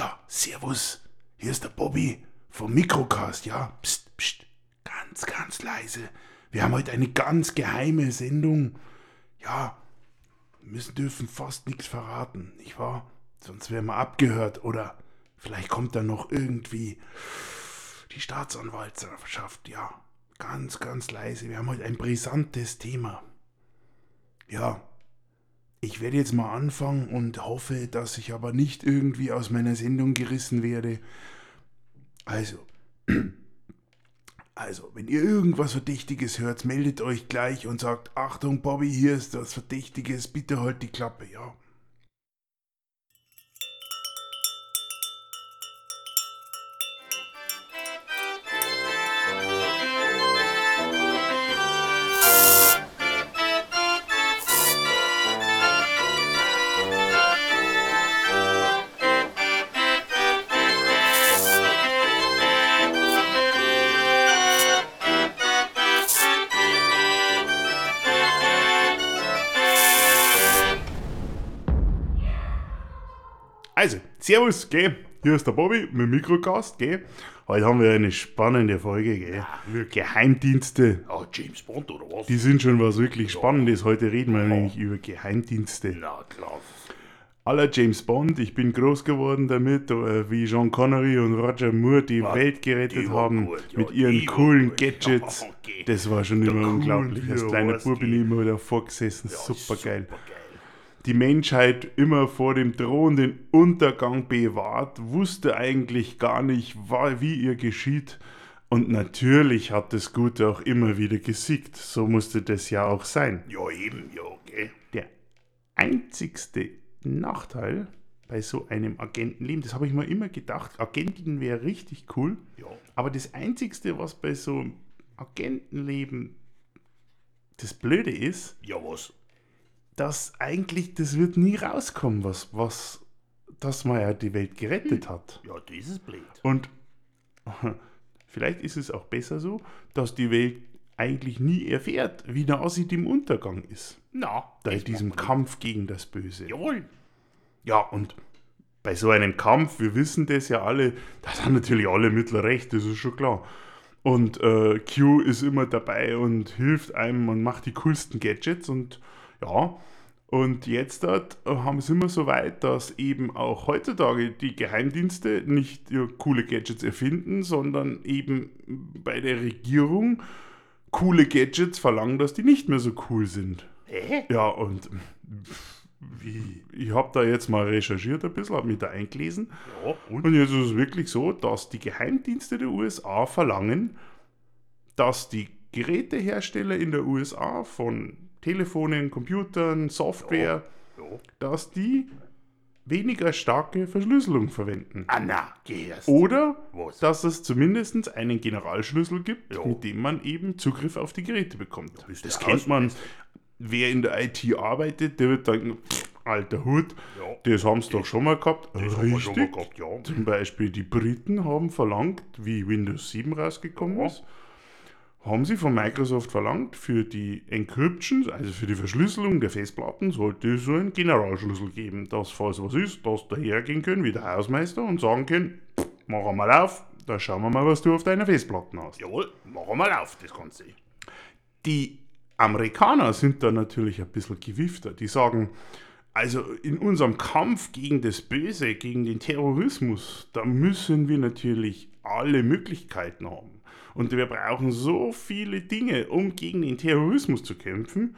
Ja, servus. Hier ist der Bobby vom Mikrocast, ja. Psst, psst. Ganz, ganz leise. Wir haben heute eine ganz geheime Sendung. Ja, müssen dürfen fast nichts verraten, nicht wahr? Sonst wären wir abgehört oder vielleicht kommt dann noch irgendwie die Staatsanwaltschaft. Ja, ganz, ganz leise. Wir haben heute ein brisantes Thema. Ja, ich werde jetzt mal anfangen und hoffe, dass ich aber nicht irgendwie aus meiner Sendung gerissen werde. Also, also, wenn ihr irgendwas Verdächtiges hört, meldet euch gleich und sagt, Achtung, Bobby, hier ist was Verdächtiges, bitte halt die Klappe, ja. Servus, gell? Hier ist der Bobby mit dem Mikrocast, gell? Heute haben wir eine spannende Folge, gell? Geheimdienste. Ja, James Bond oder was? Die sind schon was wirklich Spannendes. Heute reden wir nämlich über Geheimdienste. Na klar. Aller James Bond, ich bin groß geworden damit, äh, wie Sean Connery und Roger Moore die Ja, Welt gerettet die haben gut, ja, mit ihren coolen. Gadgets. Ja, okay. Das war schon Der immer cool, unglaublich. Als ja, kleiner Bub bin ich immer davor gesessen. Ja, super geil. supergeil. Die Menschheit immer vor dem drohenden Untergang bewahrt, wusste eigentlich gar nicht, wie ihr geschieht. Und natürlich hat das Gute auch immer wieder gesiegt. So musste das ja auch sein. Ja, eben, ja, gell? Der einzigste Nachteil bei so einem Agentenleben, das habe ich mir immer gedacht, Agentin wäre richtig cool, Ja. aber das einzigste, was bei so einem Agentenleben das Blöde ist, Ja, was? Dass eigentlich das wird nie rauskommen, was, was, dass man ja die Welt gerettet hat. Ja, das ist blöd. Und vielleicht ist es auch besser so, dass die Welt eigentlich nie erfährt, wie nah sie dem Untergang ist. Na, Bei diesem Kampf gegen das Böse. Jawohl. Ja, und bei so einem Kampf, wir wissen das ja alle, da sind natürlich alle Mittel recht, das ist schon klar. Und äh, Q ist immer dabei und hilft einem und macht die coolsten Gadgets und ja. Und jetzt dort haben sie immer so weit, dass eben auch heutzutage die Geheimdienste nicht coole Gadgets erfinden, sondern eben bei der Regierung coole Gadgets verlangen, dass die nicht mehr so cool sind. Hä? Ja, und wie? Ich habe da jetzt mal recherchiert ein bisschen, habe mich da eingelesen. Ja, und? Und jetzt ist es wirklich so, dass die Geheimdienste der USA verlangen, dass die Gerätehersteller in der USA von Telefonen, Computern, Software, Ja. dass die weniger starke Verschlüsselung verwenden. Anna, gehst. Oder Was? dass es zumindest einen Generalschlüssel gibt, Ja. mit dem man eben Zugriff auf die Geräte bekommt. das der kennt man. Wer in der IT arbeitet, der wird sagen, pff, alter Hut, Ja. das haben sie doch schon mal gehabt. Das schon mal gehabt, ja. Zum Beispiel die Briten haben verlangt, wie Windows 7 rausgekommen Ja. ist, haben sie von Microsoft verlangt, für die Encryption, also für die Verschlüsselung der Festplatten, sollte es so einen Generalschlüssel geben, dass falls was ist, dass da hergehen können wie der Hausmeister und sagen können, "Pff, mach mal auf, da schauen wir mal, was du auf deiner Festplatten hast. Jawohl, machen wir auf, das Ganze. Die Amerikaner sind da natürlich ein bisschen gewiffter. Die sagen, also in unserem Kampf gegen das Böse, gegen den Terrorismus, da müssen wir natürlich alle Möglichkeiten haben. Und wir brauchen so viele Dinge, um gegen den Terrorismus zu kämpfen.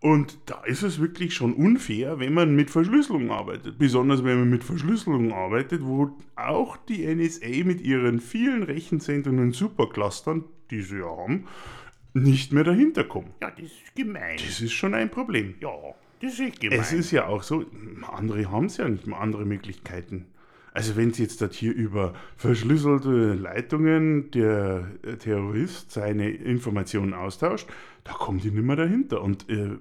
Und da ist es wirklich schon unfair, wenn man mit Verschlüsselung arbeitet. Besonders wenn man mit Verschlüsselung arbeitet, wo auch die NSA mit ihren vielen Rechenzentren und Superclustern, die sie ja haben, nicht mehr dahinter kommen. Ja, das ist gemein. Das ist schon ein Problem. Ja, das ist gemein. Es ist ja auch so, andere haben es ja nicht mehr andere Möglichkeiten. Also wenn es jetzt dort hier über verschlüsselte Leitungen der äh, Terrorist seine Informationen austauscht, da kommen die nicht mehr dahinter. Und äh,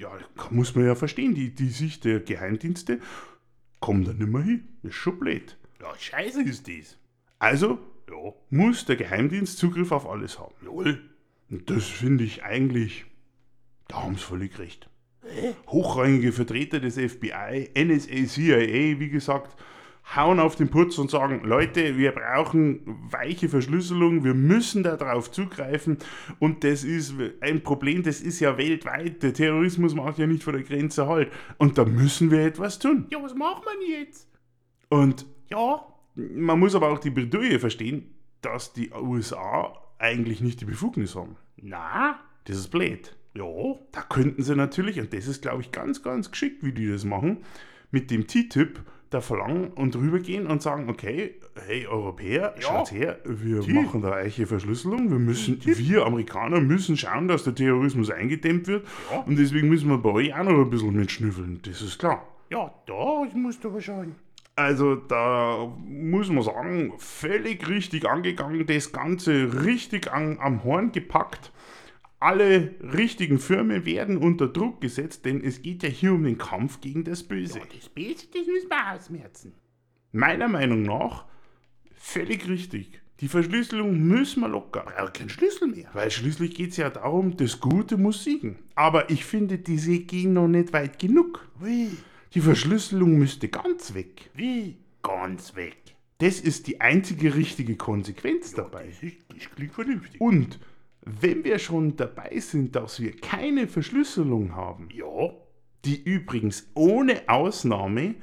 ja, muss man ja verstehen, die, die Sicht der Geheimdienste kommen da nicht mehr hin. Ist schon blöd. ja, scheiße ist das. Also Ja, muss der Geheimdienst Zugriff auf alles haben. jawohl. Und das finde ich eigentlich, da haben sie völlig recht. Hochrangige Vertreter des FBI, NSA, CIA, wie gesagt, hauen auf den Putz und sagen, Leute, wir brauchen weiche Verschlüsselung, wir müssen darauf zugreifen und das ist ein Problem, das ist ja weltweit. Der Terrorismus macht ja nicht vor der Grenze halt und da müssen wir etwas tun. Ja, was macht man jetzt? Und Ja, man muss aber auch die Bredouille verstehen, dass die USA eigentlich nicht die Befugnis haben. na, Das ist blöd. ja, Da könnten sie natürlich, und das ist, glaube ich, ganz, ganz geschickt, wie die das machen, mit dem TTIP da verlangen und rübergehen und sagen, okay, hey Europäer, Ja. schaut her, wir Die. machen da eiche Verschlüsselung, wir müssen, wir Amerikaner müssen schauen, dass der Terrorismus eingedämmt wird Ja. und deswegen müssen wir bei euch auch noch ein bisschen mitschnüffeln, das ist klar. ja, da musst du schauen. Also da muss man sagen, völlig richtig angegangen, das Ganze richtig an, am Horn gepackt. Alle richtigen Firmen werden unter Druck gesetzt, denn es geht ja hier um den Kampf gegen das Böse. Ja, das Beste, das müssen wir ausmerzen. Meiner Meinung nach völlig richtig. Die Verschlüsselung müssen wir locker. Braucht keinen Schlüssel mehr. Weil schließlich geht es ja darum, das Gute muss siegen. Aber ich finde, diese gehen noch nicht weit genug. Wie? Die Verschlüsselung müsste ganz weg. Wie? Ganz weg. Das ist die einzige richtige Konsequenz dabei. Das, ist, das klingt vernünftig. Und wenn wir schon dabei sind, dass wir keine Verschlüsselung haben, Ja, die übrigens ohne Ausnahme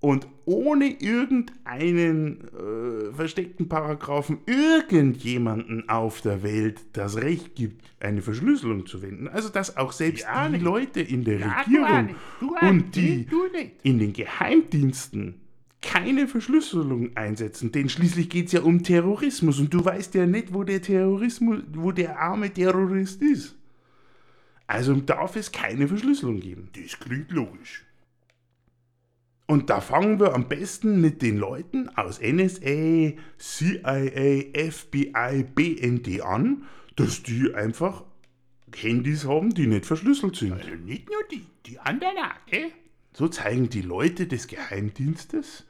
und ohne irgendeinen äh, versteckten Paragraphen irgendjemanden auf der Welt das Recht gibt, eine Verschlüsselung zu wenden. Also dass auch selbst Ja, die nicht. Leute in der Ja, du auch Regierung nicht. Du auch und die Du in den Geheimdiensten keine Verschlüsselung einsetzen, denn schließlich geht es ja um Terrorismus und du weißt ja nicht, wo der Terrorismus, wo der arme Terrorist ist. Also darf es keine Verschlüsselung geben. das klingt logisch. Und da fangen wir am besten mit den Leuten aus NSA, CIA, FBI, BND an, dass die einfach Handys haben, die nicht verschlüsselt sind. Also nicht nur die, die anderen auch, gell? So zeigen die Leute des Geheimdienstes,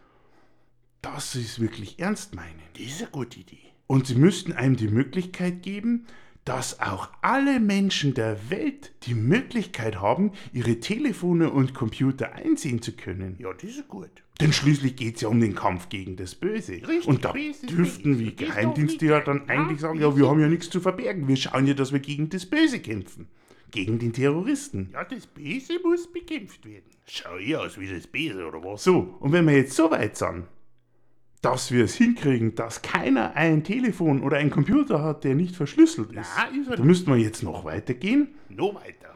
dass sie es wirklich ernst meinen. Das ist eine gute Idee. Und sie müssten einem die Möglichkeit geben, dass auch alle Menschen der Welt die Möglichkeit haben, ihre Telefone und Computer einsehen zu können. Ja, das ist gut. Denn schließlich geht es ja um den Kampf gegen das Böse. Richtig, und da dürften wir Geheimdienste ja dann eigentlich sagen, ja, wir haben ja nichts zu verbergen. Wir schauen ja, dass wir gegen das Böse kämpfen. Gegen den Terroristen. Ja, das Böse muss bekämpft werden. Schau ich aus wie das Böse, oder was? So, und wenn wir jetzt so weit sind, dass wir es hinkriegen, dass keiner ein Telefon oder ein Computer hat, der nicht verschlüsselt ist, Na, ist er da müssten wir jetzt noch weitergehen noch weiter.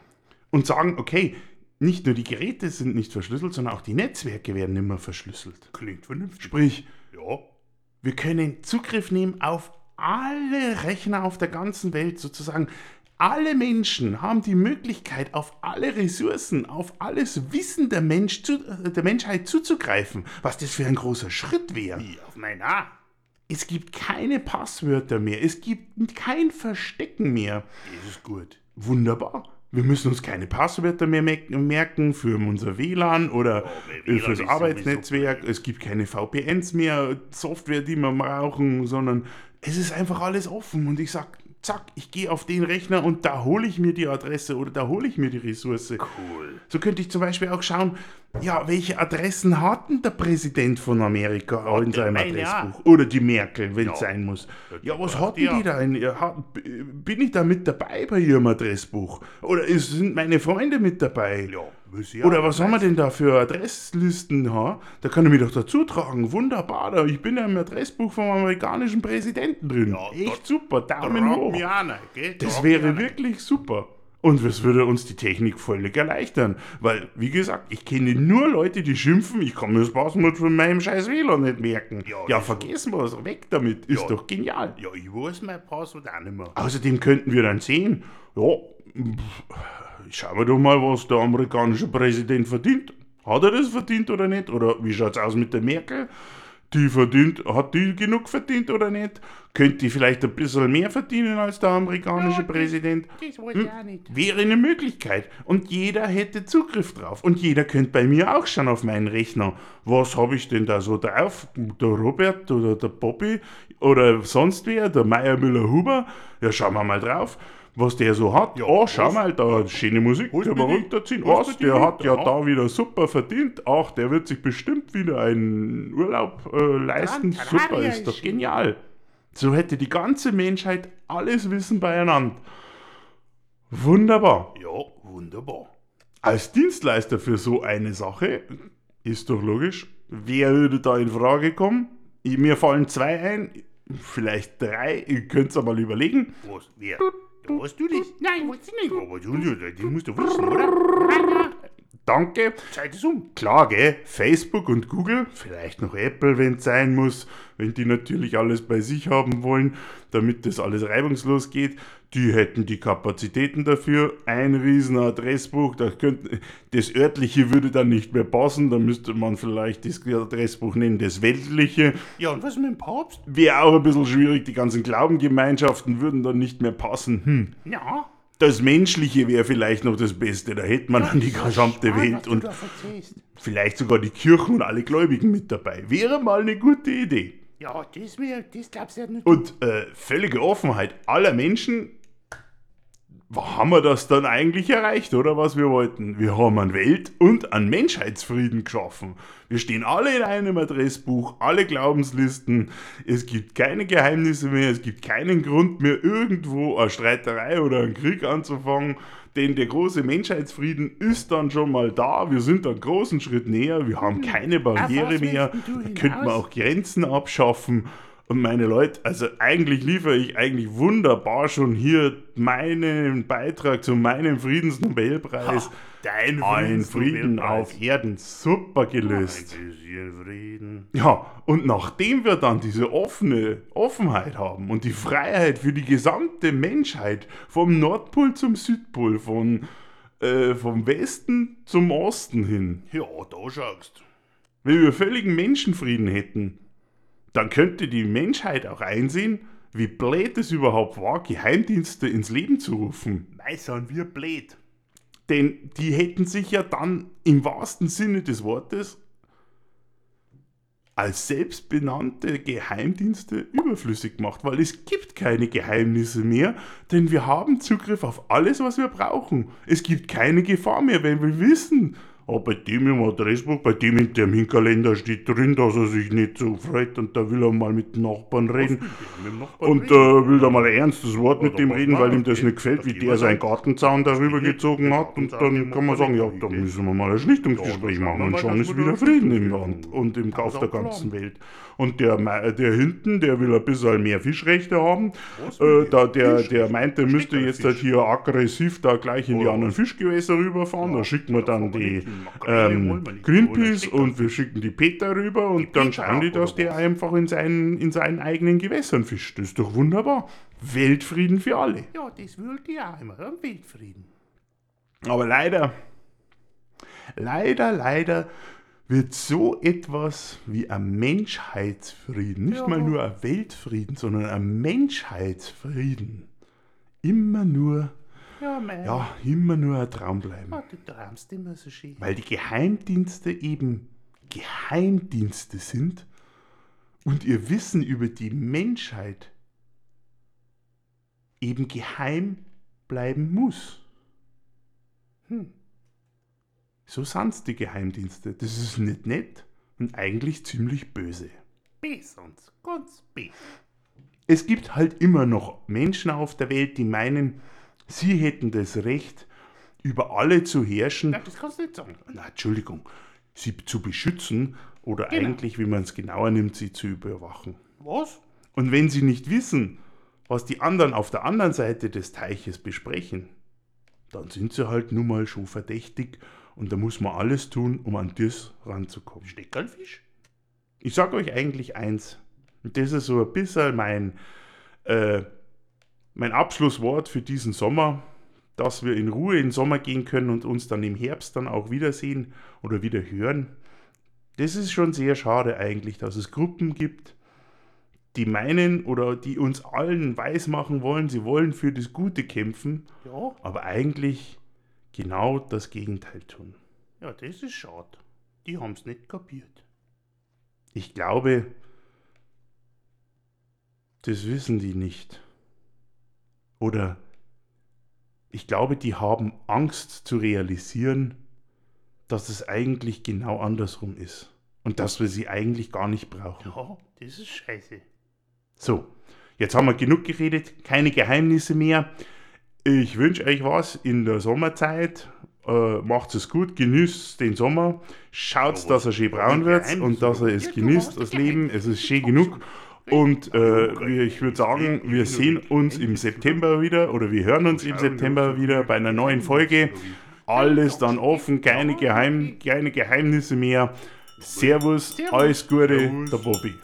und sagen, okay, nicht nur die Geräte sind nicht verschlüsselt, sondern auch die Netzwerke werden immer verschlüsselt. Klingt vernünftig. Sprich, Ja, wir können Zugriff nehmen auf alle Rechner auf der ganzen Welt sozusagen. Alle Menschen haben die Möglichkeit, auf alle Ressourcen, auf alles Wissen der, Mensch zu, der Menschheit zuzugreifen. Was das für ein großer Schritt wäre. wie auf mein A. Es gibt keine Passwörter mehr. Es gibt kein Verstecken mehr. Das ist gut. Wunderbar. Wir müssen uns keine Passwörter mehr merk- merken für unser WLAN oder WLAN fürs ist Arbeitsnetzwerk. Es gibt keine VPNs mehr, Software, die wir brauchen, sondern es ist einfach alles offen. Und ich sag, zack, ich gehe auf den Rechner und da hole ich mir die Adresse oder da hole ich mir die Ressource. Cool. So könnte ich zum Beispiel auch schauen, ja, welche Adressen hat denn der Präsident von Amerika in der seinem Adressbuch? Oder die Merkel, wenn es Ja. sein muss. Ja, was hatten die ja. die da? In, hat- bin ich da mit dabei bei ihrem Adressbuch? Oder sind meine Freunde mit dabei? Ja, Oder was haben wir denn da für Adresslisten? Ha? Da kann ich mich doch dazu tragen. Wunderbar, da. ich bin ja im Adressbuch vom amerikanischen Präsidenten drin. Ja, Echt super, Daumen hoch. gell? Das wäre wirklich super. Und das würde uns die Technik völlig erleichtern. Weil, wie gesagt, ich kenne nur Leute, die schimpfen, ich kann mir das Passwort von meinem scheiß WLAN nicht merken. Ja, Ja, vergessen wir es, weg damit. Ist Ja. doch genial. Ja, ich weiß mein Passwort auch nicht mehr. Außerdem könnten wir dann sehen, ja, schauen wir doch mal, was der amerikanische Präsident verdient. Hat er das verdient oder nicht? Oder wie schaut es aus mit der Merkel? Die verdient, hat die genug verdient oder nicht? Könnte die vielleicht ein bisschen mehr verdienen als der amerikanische das- Präsident? Das weiß ich auch nicht. Wäre eine Möglichkeit. Und jeder hätte Zugriff drauf. Und jeder könnte bei mir auch schauen auf meinen Rechner. Was habe ich denn da so drauf? Der Robert oder der Bobby oder sonst wer, der Meier Müller-Huber? Ja, schauen wir mal drauf. Was der so hat. Ja, oh, schau was? mal, da schöne Musik, können wir runterziehen. was Was, der hat ja da wieder super verdient. Ach, der wird sich bestimmt wieder einen Urlaub äh, leisten. Gran Super, Canaria ist doch ist- genial. So hätte die ganze Menschheit alles Wissen beieinander. Wunderbar. Ja, wunderbar. Als Dienstleister für so eine Sache ist doch logisch, wer würde da in Frage kommen? Mir fallen zwei ein, vielleicht drei, ihr könnt es mal überlegen. Was? Wer? Weißt du das? Nein, ich nicht. Aber du, das musst du wissen, oder? Danke. Zeit ist um. Klar, gell? Facebook und Google, vielleicht noch Apple, wenn es sein muss, wenn die natürlich alles bei sich haben wollen, damit das alles reibungslos geht. Die hätten die Kapazitäten dafür. Ein riesen Adressbuch, das, könnte, das örtliche würde dann nicht mehr passen, da müsste man vielleicht das Adressbuch nennen, das weltliche. Ja, und was mit dem Papst? Wäre auch ein bisschen schwierig, die ganzen Glaubengemeinschaften würden dann nicht mehr passen. Hm. Ja. Das Menschliche wäre vielleicht noch das Beste, da hätte man dann die gesamte Welt und vielleicht sogar die Kirchen und alle Gläubigen mit dabei. Wäre mal eine gute Idee. Ja, das wäre, das glaubst du ja nicht. Und äh, völlige Offenheit aller Menschen. Wo haben wir das dann eigentlich erreicht, oder was wir wollten? Wir haben einen Welt- und einen Menschheitsfrieden geschaffen. Wir stehen alle in einem Adressbuch, alle Glaubenslisten. Es gibt keine Geheimnisse mehr, es gibt keinen Grund mehr, irgendwo eine Streiterei oder einen Krieg anzufangen. Denn der große Menschheitsfrieden ist dann schon mal da. Wir sind einen großen Schritt näher. Wir haben keine Barriere mehr. Da könnte man hinaus? auch Grenzen abschaffen. Und meine Leute, also eigentlich liefere ich eigentlich wunderbar schon hier meinen Beitrag zu meinem Friedensnobelpreis. Dein Ein Frieden auf Erden, super gelöst. Ja, und nachdem wir dann diese offene Offenheit haben und die Freiheit für die gesamte Menschheit, vom Nordpol zum Südpol, von, äh, vom Westen zum Osten hin, Ja, da schaust. wenn wir völligen Menschenfrieden hätten, dann könnte die Menschheit auch einsehen, wie blöd es überhaupt war, Geheimdienste ins Leben zu rufen. Mei, sind wir blöd. Denn die hätten sich ja dann im wahrsten Sinne des Wortes als selbstbenannte Geheimdienste überflüssig gemacht, weil es gibt keine Geheimnisse mehr, denn wir haben Zugriff auf alles, was wir brauchen. Es gibt keine Gefahr mehr, wenn wir wissen, oh, bei dem im Adressbuch, bei dem in dem Kalender steht drin, dass er sich nicht so freut und da will er mal mit dem Nachbarn reden. Mit dem Nachbarn Und äh, will da mal ein ernstes Wort mit Ja, dem da reden, weil ihm das nicht gefällt, wie der seinen. Gartenzaun darüber gezogen hat. Und dann kann man sagen, ja, da man müssen wir mal ein Schlichtungsgespräch machen und schon ist wieder Frieden im Land und im Kauf der ganzen Welt. Und der, mei- der hinten, der will ein bisschen mehr Fischrechte haben. Äh, da, der? der, meint, der müsste Schickt jetzt halt hier aggressiv da gleich in die anderen? Fischgewässer rüberfahren. Da wir da dann die ähm. Greenpeace und wir schicken die Peter rüber und dann Peter schauen die, dass der einfach in seinen, in seinen eigenen Gewässern fischt. Das ist doch wunderbar. Weltfrieden für alle. Ja, das wollte ich auch immer. Weltfrieden. Aber leider, leider, leider wird so etwas wie ein Menschheitsfrieden, nicht Ja. mal nur ein Weltfrieden, sondern ein Menschheitsfrieden, immer nur, Ja, mei. ja, immer nur ein Traum bleiben. Ah, du träumst immer so schön. Weil die Geheimdienste eben Geheimdienste sind und ihr Wissen über die Menschheit eben geheim bleiben muss. Hm. So sind's die Geheimdienste. Das ist nicht nett und eigentlich ziemlich böse. Bis uns. Ganz bis. Es gibt halt immer noch Menschen auf der Welt, die meinen, sie hätten das Recht, über alle zu herrschen Nein, das kannst du nicht sagen. na, Entschuldigung, sie zu beschützen oder Genau. eigentlich, wie man es genauer nimmt, sie zu überwachen. Was? Und wenn sie nicht wissen, was die anderen auf der anderen Seite des Teiches besprechen, dann sind sie halt nun mal schon verdächtig und da muss man alles tun, um an das ranzukommen. Steckerlfisch? Ich sag euch eigentlich eins, und das ist so ein bisschen mein, äh, mein Abschlusswort für diesen Sommer, dass wir in Ruhe in den Sommer gehen können und uns dann im Herbst dann auch wiedersehen oder wieder hören. Das ist schon sehr schade eigentlich, dass es Gruppen gibt, die meinen oder die uns allen weismachen wollen, sie wollen für das Gute kämpfen, Ja, aber eigentlich genau das Gegenteil tun. ja, das ist schade. Die haben's nicht kapiert. Ich glaube, das wissen die nicht. Oder ich glaube, die haben Angst zu realisieren, dass es eigentlich genau andersrum ist. Und dass wir sie eigentlich gar nicht brauchen. Ja, das ist scheiße. So, jetzt haben wir genug geredet, keine Geheimnisse mehr. Ich wünsche euch was in der Sommerzeit. Äh, macht es gut, genießt den Sommer, schaut, dass er schön braun wird und dass er es genießt, das. Leben. Es ist schön genug. Und äh, wir- ich würde sagen, wir sehen uns im September wieder oder wir hören uns im September wieder bei einer neuen Folge. Alles dann offen, keine, Geheim, keine Geheimnisse mehr. Servus, alles Gute, der Bobby.